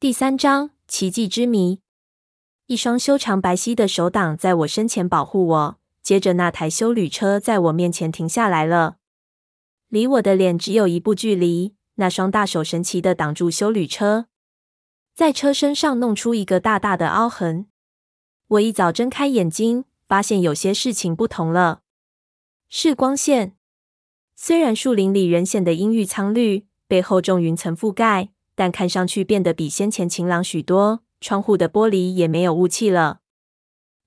第三章奇迹之谜。一双修长白皙的手挡在我身前保护我，接着那台修旅车在我面前停下来了。离我的脸只有一步距离，那双大手神奇的挡住修旅车，在车身上弄出一个大大的凹痕。我一早睁开眼睛，发现有些事情不同了。是光线。虽然树林里仍显得阴郁苍绿，被厚重云层覆盖，但看上去变得比先前晴朗许多。窗户的玻璃也没有雾气了。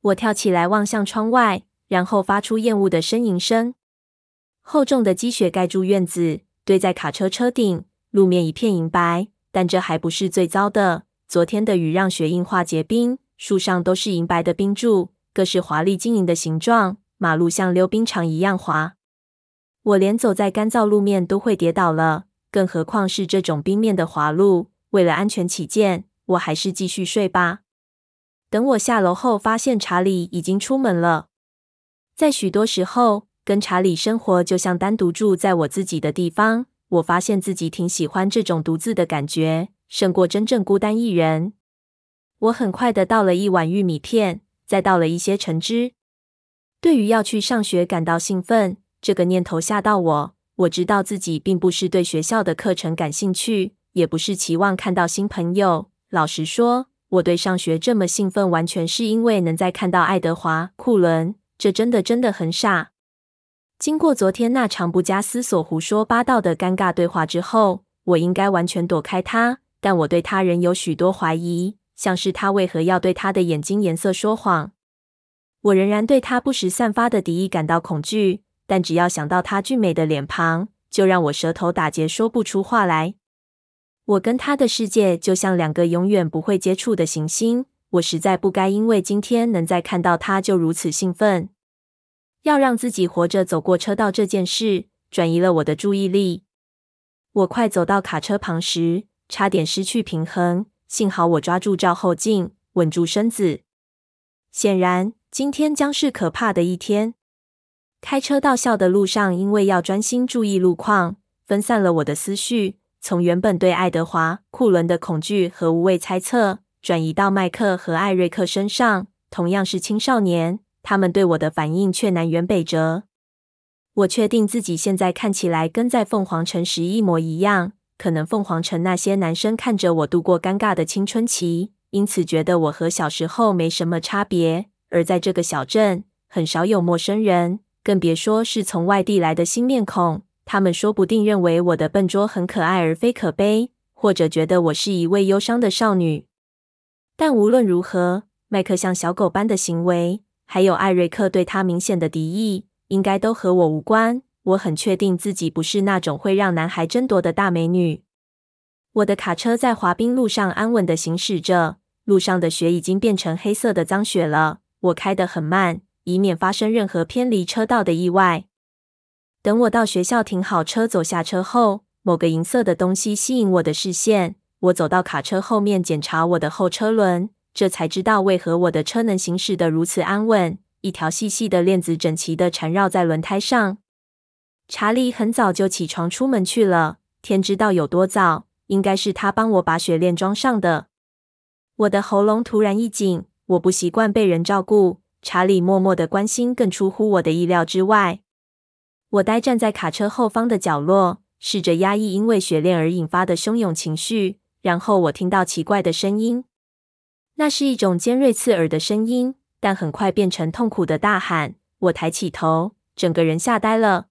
我跳起来望向窗外，然后发出厌恶的呻吟声。厚重的积雪盖住院子，堆在卡车车顶，路面一片银白。但这还不是最糟的。昨天的雨让雪硬化结冰，树上都是银白的冰柱，各式华丽晶莹的形状。马路像溜冰场一样滑。我连走在干燥路面都会跌倒了，更何况是这种冰面的滑路。为了安全起见，我还是继续睡吧。等我下楼后，发现查理已经出门了。在许多时候，跟查理生活就像单独住在我自己的地方。我发现自己挺喜欢这种独自的感觉，胜过真正孤单一人。我很快的倒了一碗玉米片，再倒了一些橙汁。对于要去上学感到兴奋。这个念头吓到我。我知道自己并不是对学校的课程感兴趣，也不是期望看到新朋友。老实说，我对上学这么兴奋，完全是因为能再看到爱德华·库伦。这真的真的很傻。经过昨天那场不加思索、胡说八道的尴尬对话之后，我应该完全躲开他。但我对他仍有许多怀疑，像是他为何要对他的眼睛颜色说谎。我仍然对他不时散发的敌意感到恐惧。但只要想到他俊美的脸庞，就让我舌头打结，说不出话来。我跟他的世界就像两个永远不会接触的行星。我实在不该因为今天能再看到他就如此兴奋。要让自己活着走过车道这件事，转移了我的注意力。我快走到卡车旁时，差点失去平衡。幸好我抓住照后镜，稳住身子。显然，今天将是可怕的一天。开车到校的路上，因为要专心注意路况，分散了我的思绪。从原本对爱德华·库伦的恐惧和无谓猜测，转移到麦克和艾瑞克身上。同样是青少年，他们对我的反应却南辕北辙。我确定自己现在看起来跟在凤凰城时一模一样。可能凤凰城那些男生看着我度过尴尬的青春期，因此觉得我和小时候没什么差别。而在这个小镇，很少有陌生人。更别说是从外地来的新面孔，他们说不定认为我的笨拙很可爱而非可悲，或者觉得我是一位忧伤的少女。但无论如何，麦克像小狗般的行为，还有艾瑞克对他明显的敌意，应该都和我无关。我很确定自己不是那种会让男孩争夺的大美女。我的卡车在滑冰路上安稳地行驶着，路上的雪已经变成黑色的脏雪了。我开得很慢。以免发生任何偏离车道的意外。等我到学校停好车，走下车后，某个银色的东西吸引我的视线。我走到卡车后面检查我的后车轮，这才知道为何我的车能行驶得如此安稳。一条细细的链子整齐地缠绕在轮胎上。查理很早就起床出门去了，天知道有多早，应该是他帮我把雪链装上的。我的喉咙突然一紧，我不习惯被人照顾。查理默默的关心更出乎我的意料之外。我呆站在卡车后方的角落，试着压抑因为雪链而引发的汹涌情绪。然后我听到奇怪的声音，那是一种尖锐刺耳的声音，但很快变成痛苦的大喊。我抬起头，整个人吓呆了。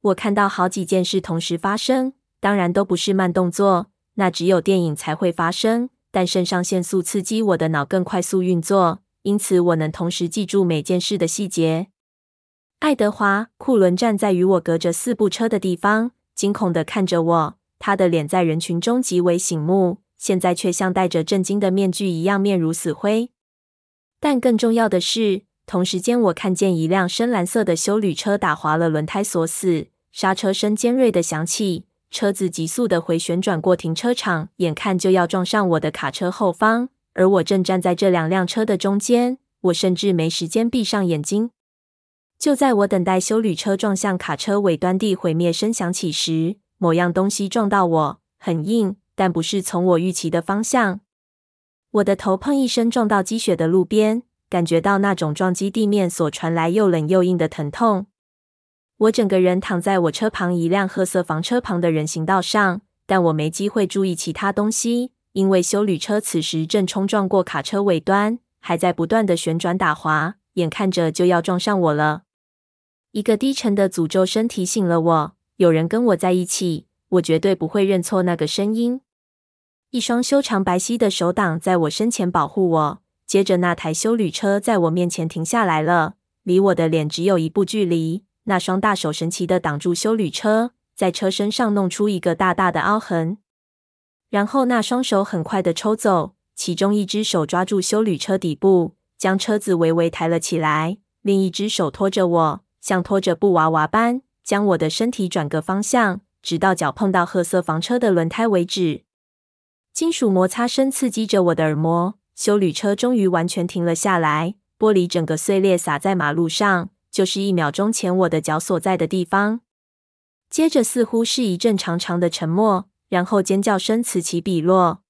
我看到好几件事同时发生，当然都不是慢动作，那只有电影才会发生。但肾上腺素刺激我的脑更快速运作。因此，我能同时记住每件事的细节。爱德华·库伦站在与我隔着四部车的地方，惊恐地看着我。他的脸在人群中极为醒目，现在却像戴着震惊的面具一样，面如死灰。但更重要的是，同时间我看见一辆深蓝色的修旅车打滑了轮胎锁死，刹车声尖锐的响起，车子急速的回旋转过停车场，眼看就要撞上我的卡车后方。而我正站在这两辆车的中间，我甚至没时间闭上眼睛。就在我等待修旅车撞向卡车尾端地毁灭声响起时，某样东西撞到我，很硬，但不是从我预期的方向。我的头砰一声撞到积雪的路边，感觉到那种撞击地面所传来又冷又硬的疼痛。我整个人躺在我车旁一辆褐色房车旁的人行道上，但我没机会注意其他东西，因为修旅车此时正冲撞过卡车尾端，还在不断的旋转打滑，眼看着就要撞上我了。一个低沉的诅咒声提醒了我，有人跟我在一起，我绝对不会认错那个声音。一双修长白皙的手挡在我身前保护我，接着那台修旅车在我面前停下来了，离我的脸只有一步距离。那双大手神奇的挡住修旅车，在车身上弄出一个大大的凹痕。然后那双手很快地抽走，其中一只手抓住修旅车底部，将车子微微抬了起来；另一只手拖着我，像拖着布娃娃般，将我的身体转个方向，直到脚碰到褐色房车的轮胎为止。金属摩擦声刺激着我的耳膜，修旅车终于完全停了下来，玻璃整个碎裂，洒在马路上。就是一秒钟前我的脚所在的地方。接着似乎是一阵长长的沉默，然后尖叫声此起彼落。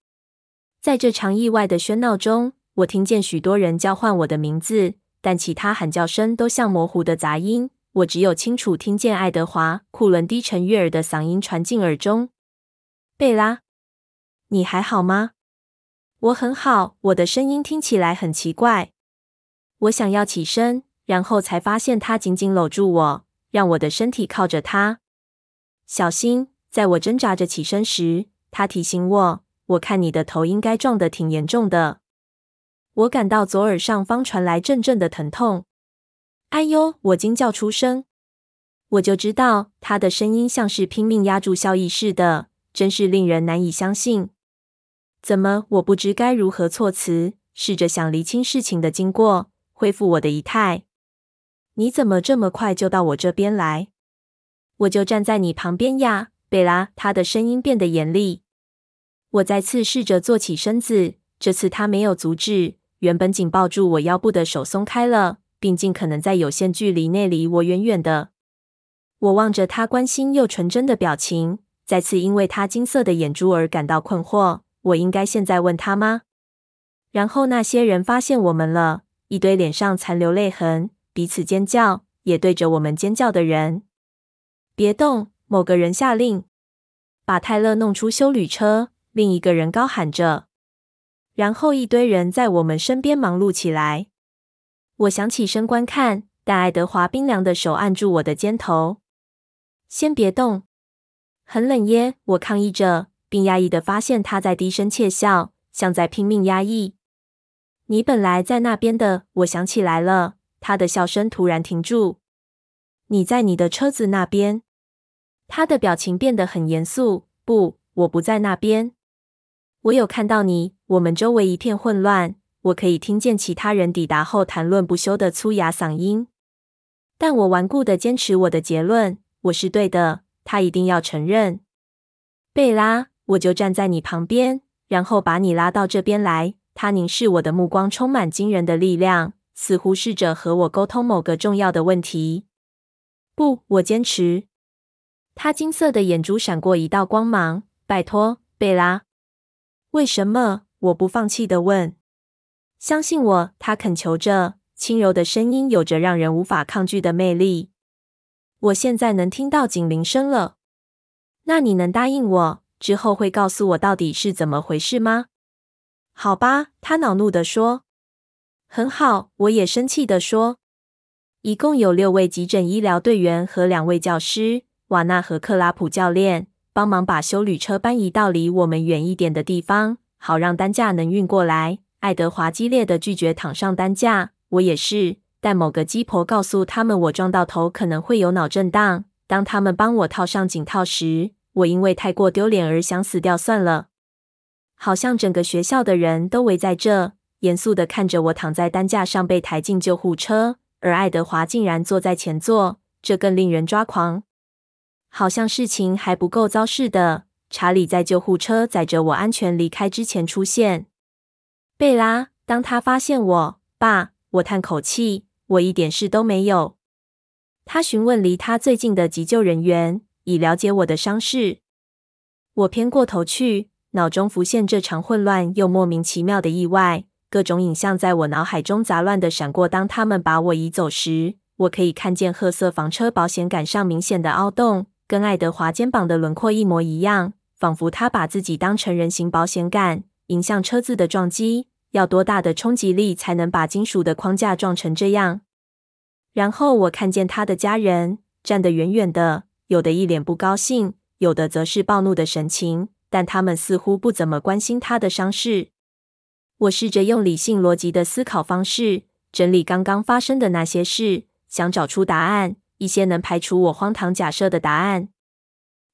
在这场意外的喧闹中，我听见许多人叫唤我的名字，但其他喊叫声都像模糊的杂音。我只有清楚听见爱德华·库伦低沉悦耳的嗓音传进耳中：“贝拉，你还好吗？”“我很好。”我的声音听起来很奇怪。我想要起身。然后才发现他紧紧搂住我，让我的身体靠着他。小心！在我挣扎着起身时，他提醒我：“我看你的头应该撞得挺严重的。”我感到左耳上方传来阵阵的疼痛。哎呦！我惊叫出声。我就知道他的声音像是拼命压住笑意似的，真是令人难以相信。怎么？我不知该如何措辞，试着想厘清事情的经过，恢复我的仪态。你怎么这么快就到我这边来？我就站在你旁边呀，贝拉。他的声音变得严厉。我再次试着坐起身子，这次他没有阻止。原本紧抱住我腰部的手松开了，并尽可能在有限距离内离我远远的。我望着他关心又纯真的表情，再次因为他金色的眼珠而感到困惑。我应该现在问他吗？然后那些人发现我们了，一堆脸上残留泪痕。彼此尖叫，也对着我们尖叫的人。别动！某个人下令，把泰勒弄出修旅车。另一个人高喊着。然后一堆人在我们身边忙碌起来。我想起身观看，但爱德华冰凉的手按住我的肩头。先别动，很冷耶！我抗议着，并压抑的发现他在低声窃笑，像在拼命压抑。你本来在那边的，我想起来了。他的笑声突然停住。你在你的车子那边。他的表情变得很严肃。不，我不在那边。我有看到你。我们周围一片混乱，我可以听见其他人抵达后谈论不休的粗哑嗓音。但我顽固地坚持我的结论，我是对的。他一定要承认。贝拉，我就站在你旁边，然后把你拉到这边来。他凝视我的目光，充满惊人的力量。似乎试着和我沟通某个重要的问题。不，我坚持。他金色的眼珠闪过一道光芒。拜托，贝拉。为什么？我不放弃的问。相信我，他恳求着，轻柔的声音有着让人无法抗拒的魅力。我现在能听到警铃声了。那你能答应我，之后会告诉我到底是怎么回事吗？好吧，他恼怒地说。很好，我也生气地说。一共有六位急诊医疗队员和两位教师，瓦纳和克拉普教练，帮忙把修旅车搬移到离我们远一点的地方，好让担架能运过来。爱德华激烈地拒绝躺上担架，我也是。但某个鸡婆告诉他们，我撞到头可能会有脑震荡。当他们帮我套上颈套时，我因为太过丢脸而想死掉算了。好像整个学校的人都围在这。严肃地看着我躺在担架上被抬进救护车，而爱德华竟然坐在前座，这更令人抓狂。好像事情还不够糟似的。查理在救护车载着我安全离开之前出现。贝拉，当他发现我，爸，我叹口气，我一点事都没有。他询问离他最近的急救人员，以了解我的伤势。我偏过头去，脑中浮现这场混乱又莫名其妙的意外，各种影像在我脑海中杂乱的闪过。当他们把我移走时，我可以看见褐色房车保险杆上明显的凹洞，跟爱德华肩膀的轮廓一模一样，仿佛他把自己当成人形保险杆。迎向车子的撞击，要多大的冲击力才能把金属的框架撞成这样？然后我看见他的家人站得远远的，有的一脸不高兴，有的则是暴怒的神情，但他们似乎不怎么关心他的伤势。我试着用理性逻辑的思考方式整理刚刚发生的那些事，想找出答案，一些能排除我荒唐假设的答案。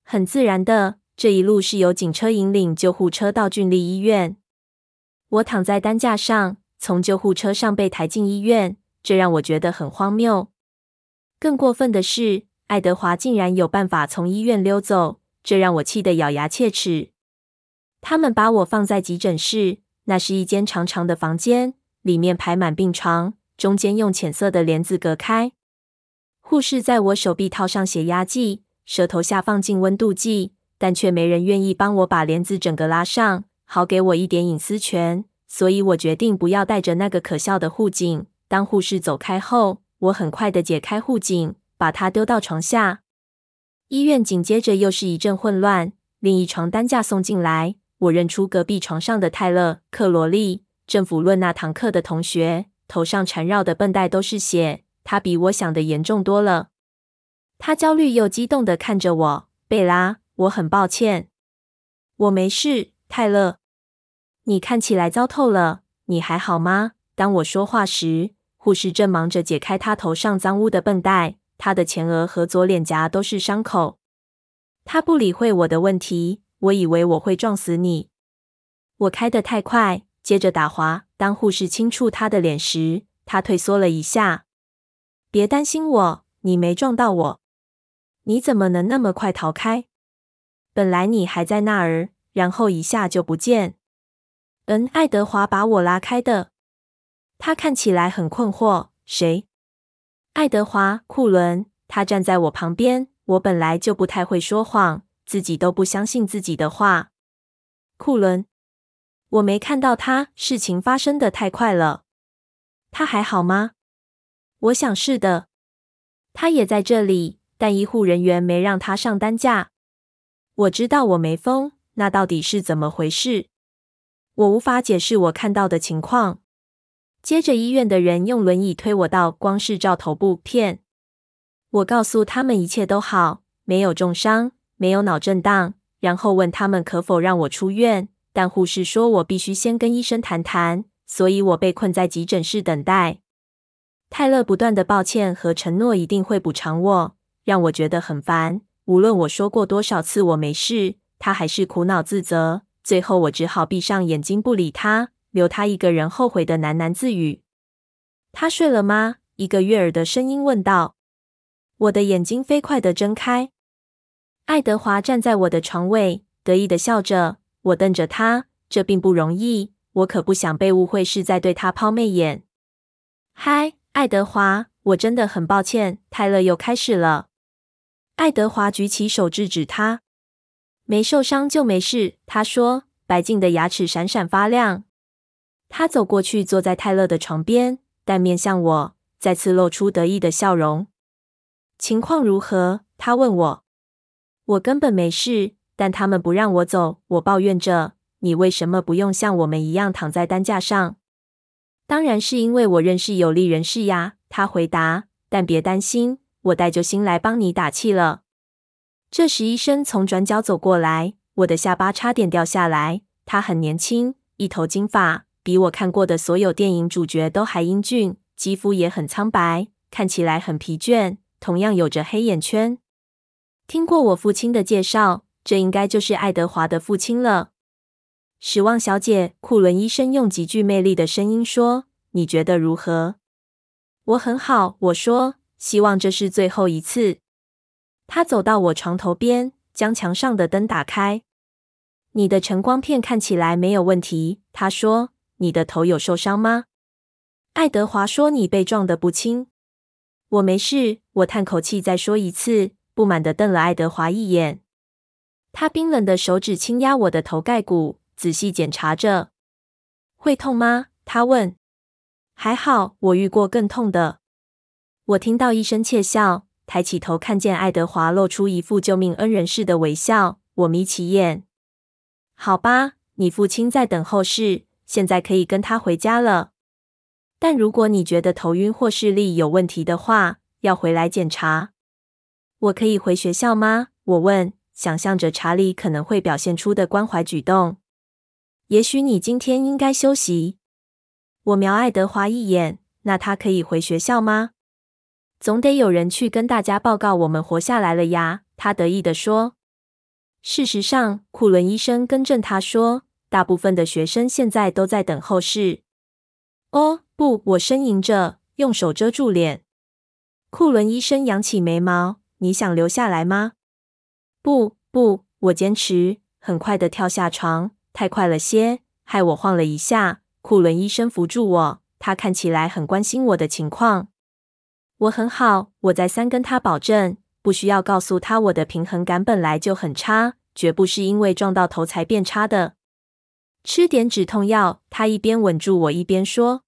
很自然的，这一路是由警车引领救护车到郡立医院。我躺在担架上，从救护车上被抬进医院，这让我觉得很荒谬。更过分的是，爱德华竟然有办法从医院溜走，这让我气得咬牙切齿。他们把我放在急诊室。那是一间长长的房间，里面排满病床，中间用浅色的帘子隔开。护士在我手臂套上血压计，舌头下放进温度计，但却没人愿意帮我把帘子整个拉上，好给我一点隐私权。所以我决定不要带着那个可笑的护颈。当护士走开后，我很快地解开护颈，把它丢到床下。医院紧接着又是一阵混乱，另一床担架送进来。我认出隔壁床上的泰勒·克罗利，政府论那堂课的同学，头上缠绕的绷带都是血。他比我想的严重多了。他焦虑又激动地看着我，贝拉，我很抱歉。我没事，泰勒。你看起来糟透了，你还好吗？当我说话时，护士正忙着解开他头上脏污的绷带，他的前额和左脸颊都是伤口。他不理会我的问题。我以为我会撞死你。我开得太快，接着打滑。当护士轻触他的脸时，他退缩了一下。别担心我，你没撞到我。你怎么能那么快逃开？本来你还在那儿，然后一下就不见。嗯，爱德华把我拉开的。他看起来很困惑。谁？爱德华·库伦。他站在我旁边。我本来就不太会说谎。自己都不相信自己的话。库伦，我没看到他。事情发生的太快了。他还好吗？我想是的。他也在这里，但医护人员没让他上担架。我知道我没疯。那到底是怎么回事？我无法解释我看到的情况。接着，医院的人用轮椅推我到光视照头部片。我告诉他们一切都好，没有重伤。没有脑震荡，然后问他们可否让我出院，但护士说我必须先跟医生谈谈，所以我被困在急诊室等待。泰勒不断的抱歉和承诺一定会补偿我，让我觉得很烦。无论我说过多少次我没事，他还是苦恼自责。最后我只好闭上眼睛不理他，留他一个人后悔的喃喃自语。他睡了吗？一个悦耳的声音问道。我的眼睛飞快的睁开。爱德华站在我的床位，得意地笑着。我瞪着他，这并不容易。我可不想被误会是在对他抛媚眼。嗨，爱德华，我真的很抱歉。泰勒又开始了。爱德华举起手制止他。没受伤就没事，他说，白净的牙齿闪闪发亮。他走过去，坐在泰勒的床边，但面向我，再次露出得意的笑容。情况如何？他问我。我根本没事，但他们不让我走。我抱怨着：“你为什么不用像我们一样躺在担架上？”当然是因为我认识有力人士呀，他回答。但别担心，我带救星来帮你打气了。这时，医生从转角走过来，我的下巴差点掉下来。他很年轻，一头金发，比我看过的所有电影主角都还英俊，肌肤也很苍白，看起来很疲倦，同样有着黑眼圈。听过我父亲的介绍，这应该就是爱德华的父亲了。史旺小姐，库伦医生用极具魅力的声音说：“你觉得如何？”我很好，我说，希望这是最后一次。他走到我床头边，将墙上的灯打开。你的晨光片看起来没有问题，他说。你的头有受伤吗？爱德华说：“你被撞得不轻。”我没事。我叹口气，再说一次。不满地瞪了爱德华一眼。他冰冷的手指轻压我的头盖骨，仔细检查着。会痛吗？他问。还好，我遇过更痛的。我听到一声窃笑，抬起头看见爱德华露出一副救命恩人似的微笑。我眯起眼。好吧，你父亲在等候室，现在可以跟他回家了。但如果你觉得头晕或视力有问题的话，要回来检查。我可以回学校吗？我问，想象着查理可能会表现出的关怀举动。也许你今天应该休息。我瞄爱德华一眼，那他可以回学校吗？总得有人去跟大家报告我们活下来了呀。他得意地说。事实上，库伦医生更正他说，大部分的学生现在都在等候室。哦，不，我呻吟着，用手遮住脸。库伦医生扬起眉毛：“你想留下来吗？”“不，不。”我坚持，很快地跳下床，太快了些，害我晃了一下。库伦医生扶住我，他看起来很关心我的情况。我很好，我再三跟他保证，不需要告诉他我的平衡感本来就很差，绝不是因为撞到头才变差的。吃点止痛药，他一边稳住我一边说：“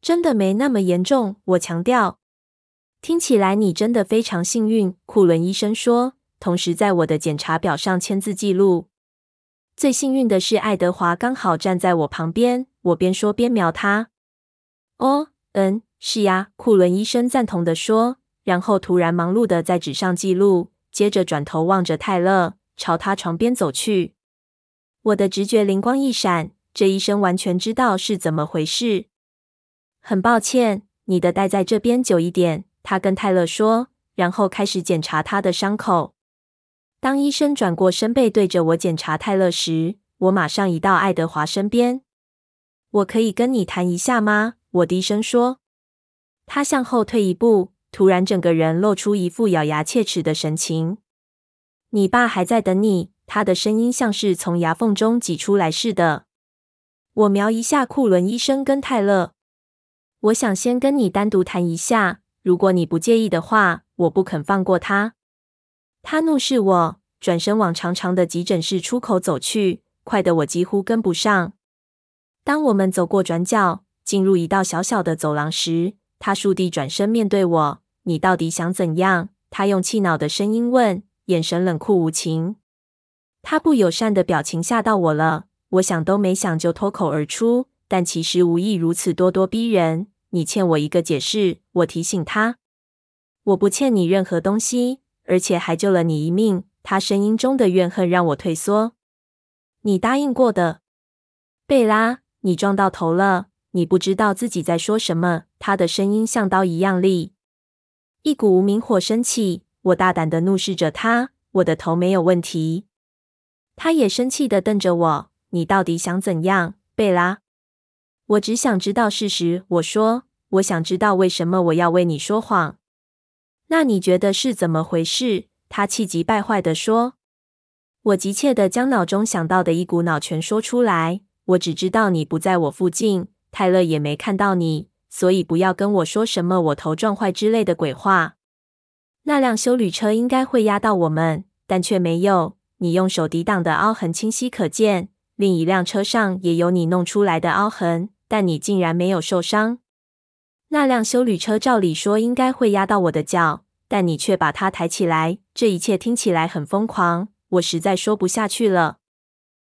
真的没那么严重。”我强调。听起来你真的非常幸运，库伦医生说，同时在我的检查表上签字记录。最幸运的是，爱德华刚好站在我旁边。我边说边瞄他。哦，嗯，是呀，库伦医生赞同地说，然后突然忙碌的在纸上记录，接着转头望着泰勒，朝他床边走去。我的直觉灵光一闪，这医生完全知道是怎么回事。很抱歉，你的待在这边久一点。他跟泰勒说，然后开始检查他的伤口。当医生转过身背对着我检查泰勒时，我马上移到爱德华身边。“我可以跟你谈一下吗？”我低声说。他向后退一步，突然整个人露出一副咬牙切齿的神情。“你爸还在等你。”他的声音像是从牙缝中挤出来似的。我瞄一下库伦医生跟泰勒，“我想先跟你单独谈一下。”如果你不介意的话，我不肯放过他。他怒视我，转身往长长的急诊室出口走去，快得我几乎跟不上。当我们走过转角，进入一道小小的走廊时，他倏地转身面对我：“你到底想怎样？”他用气恼的声音问，眼神冷酷无情。他不友善的表情吓到我了，我想都没想就脱口而出，但其实无意如此咄咄逼人。你欠我一个解释，我提醒他。我不欠你任何东西，而且还救了你一命。他声音中的怨恨让我退缩。你答应过的，贝拉，你撞到头了。你不知道自己在说什么。他的声音像刀一样利。一股无名火升起，我大胆地怒视着他。我的头没有问题。他也生气地瞪着我。你到底想怎样，贝拉？我只想知道事实。我说。我想知道为什么我要为你说谎。那你觉得是怎么回事？他气急败坏地说。我急切地将脑中想到的一股脑全说出来。我只知道你不在我附近，泰勒也没看到你，所以不要跟我说什么我头撞坏之类的鬼话。那辆修旅车应该会压到我们，但却没有。你用手抵挡的凹痕清晰可见，另一辆车上也有你弄出来的凹痕，但你竟然没有受伤。那辆修旅车照理说应该会压到我的脚，但你却把它抬起来。这一切听起来很疯狂，我实在说不下去了。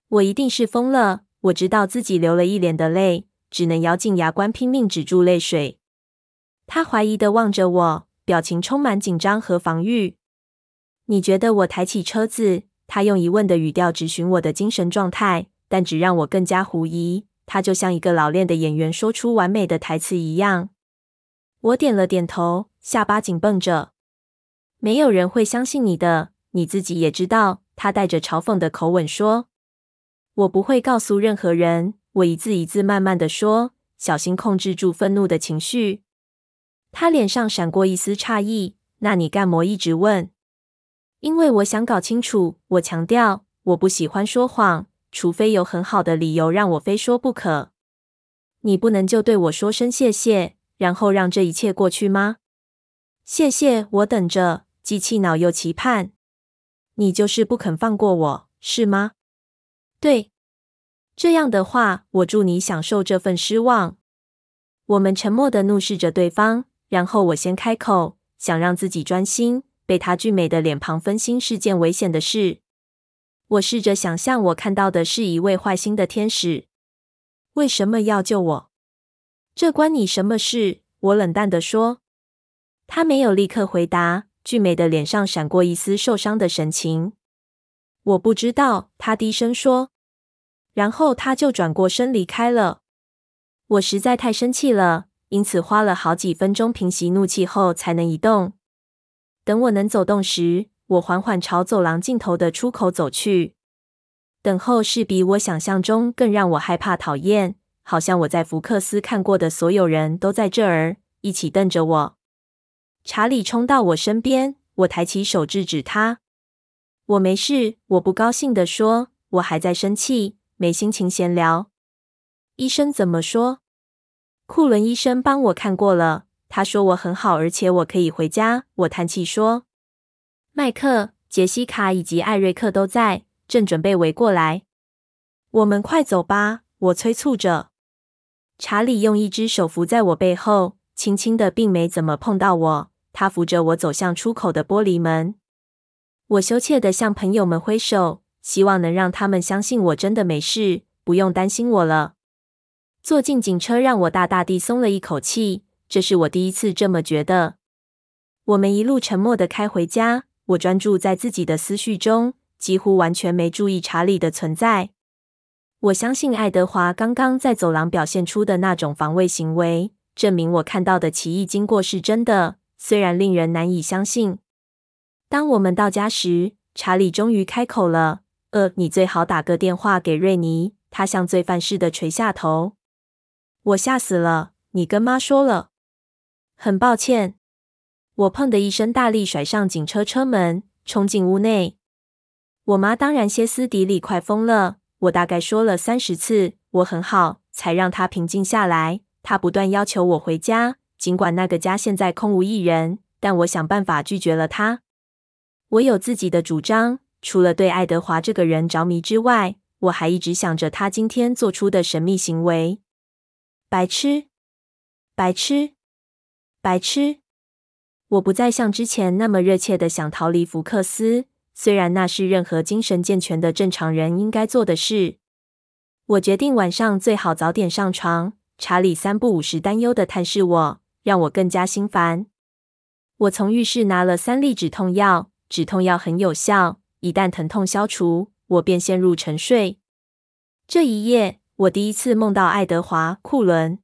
我一定是疯了。我知道自己流了一脸的泪，只能咬紧牙关拼命止住泪水。他怀疑地望着我，表情充满紧张和防御。你觉得我抬起车子？他用疑问的语调质询我的精神状态，但只让我更加狐疑。他就像一个老练的演员说出完美的台词一样。我点了点头，下巴紧绷着。没有人会相信你的，你自己也知道。他带着嘲讽的口吻说：“我不会告诉任何人。”我一字一字慢慢的说，小心控制住愤怒的情绪。他脸上闪过一丝诧异。那你干嘛一直问？因为我想搞清楚。我强调，我不喜欢说谎，除非有很好的理由让我非说不可。你不能就对我说声谢谢。然后让这一切过去吗？谢谢，我等着，既气恼又期盼。你就是不肯放过我，是吗？对。这样的话，我祝你享受这份失望。我们沉默的怒视着对方，然后我先开口，想让自己专心。被他俊美的脸庞分心是件危险的事。我试着想象，我看到的是一位坏心的天使。为什么要救我？这关你什么事？我冷淡地说。他没有立刻回答，俊美的脸上闪过一丝受伤的神情。我不知道，他低声说。然后他就转过身离开了。我实在太生气了，因此花了好几分钟平息怒气后才能移动。等我能走动时，我缓缓朝走廊尽头的出口走去。等候是比我想象中更让我害怕、讨厌，好像我在福克斯看过的所有人都在这儿，一起瞪着我。查理冲到我身边，我抬起手制止他。我没事，我不高兴地说，我还在生气，没心情闲聊。医生怎么说？库伦医生帮我看过了。他说我很好，而且我可以回家。我叹气说：“麦克、杰西卡以及艾瑞克都在，正准备围过来。我们快走吧！”我催促着。查理用一只手扶在我背后，轻轻的，并没怎么碰到我。他扶着我走向出口的玻璃门。我羞怯的向朋友们挥手，希望能让他们相信我真的没事，不用担心我了。坐进警车让我大大地松了一口气。这是我第一次这么觉得。我们一路沉默地开回家，我专注在自己的思绪中，几乎完全没注意查理的存在。我相信爱德华刚刚在走廊表现出的那种防卫行为，证明我看到的奇异经过是真的，虽然令人难以相信。当我们到家时，查理终于开口了：“呃，你最好打个电话给瑞尼。”他像罪犯似的垂下头。我吓死了。你跟妈说了？很抱歉，我砰的一声大力甩上警车车门，冲进屋内。我妈当然歇斯底里，快疯了。我大概说了三十次“我很好”，才让他平静下来。他不断要求我回家，尽管那个家现在空无一人，但我想办法拒绝了他。我有自己的主张，除了对爱德华这个人着迷之外，我还一直想着他今天做出的神秘行为。白痴，白痴。白痴！我不再像之前那么热切的想逃离福克斯，虽然那是任何精神健全的正常人应该做的事。我决定晚上最好早点上床。查理三不五时担忧地探视我，让我更加心烦。我从浴室拿了三粒止痛药，止痛药很有效，一旦疼痛消除，我便陷入沉睡。这一夜，我第一次梦到爱德华·库伦。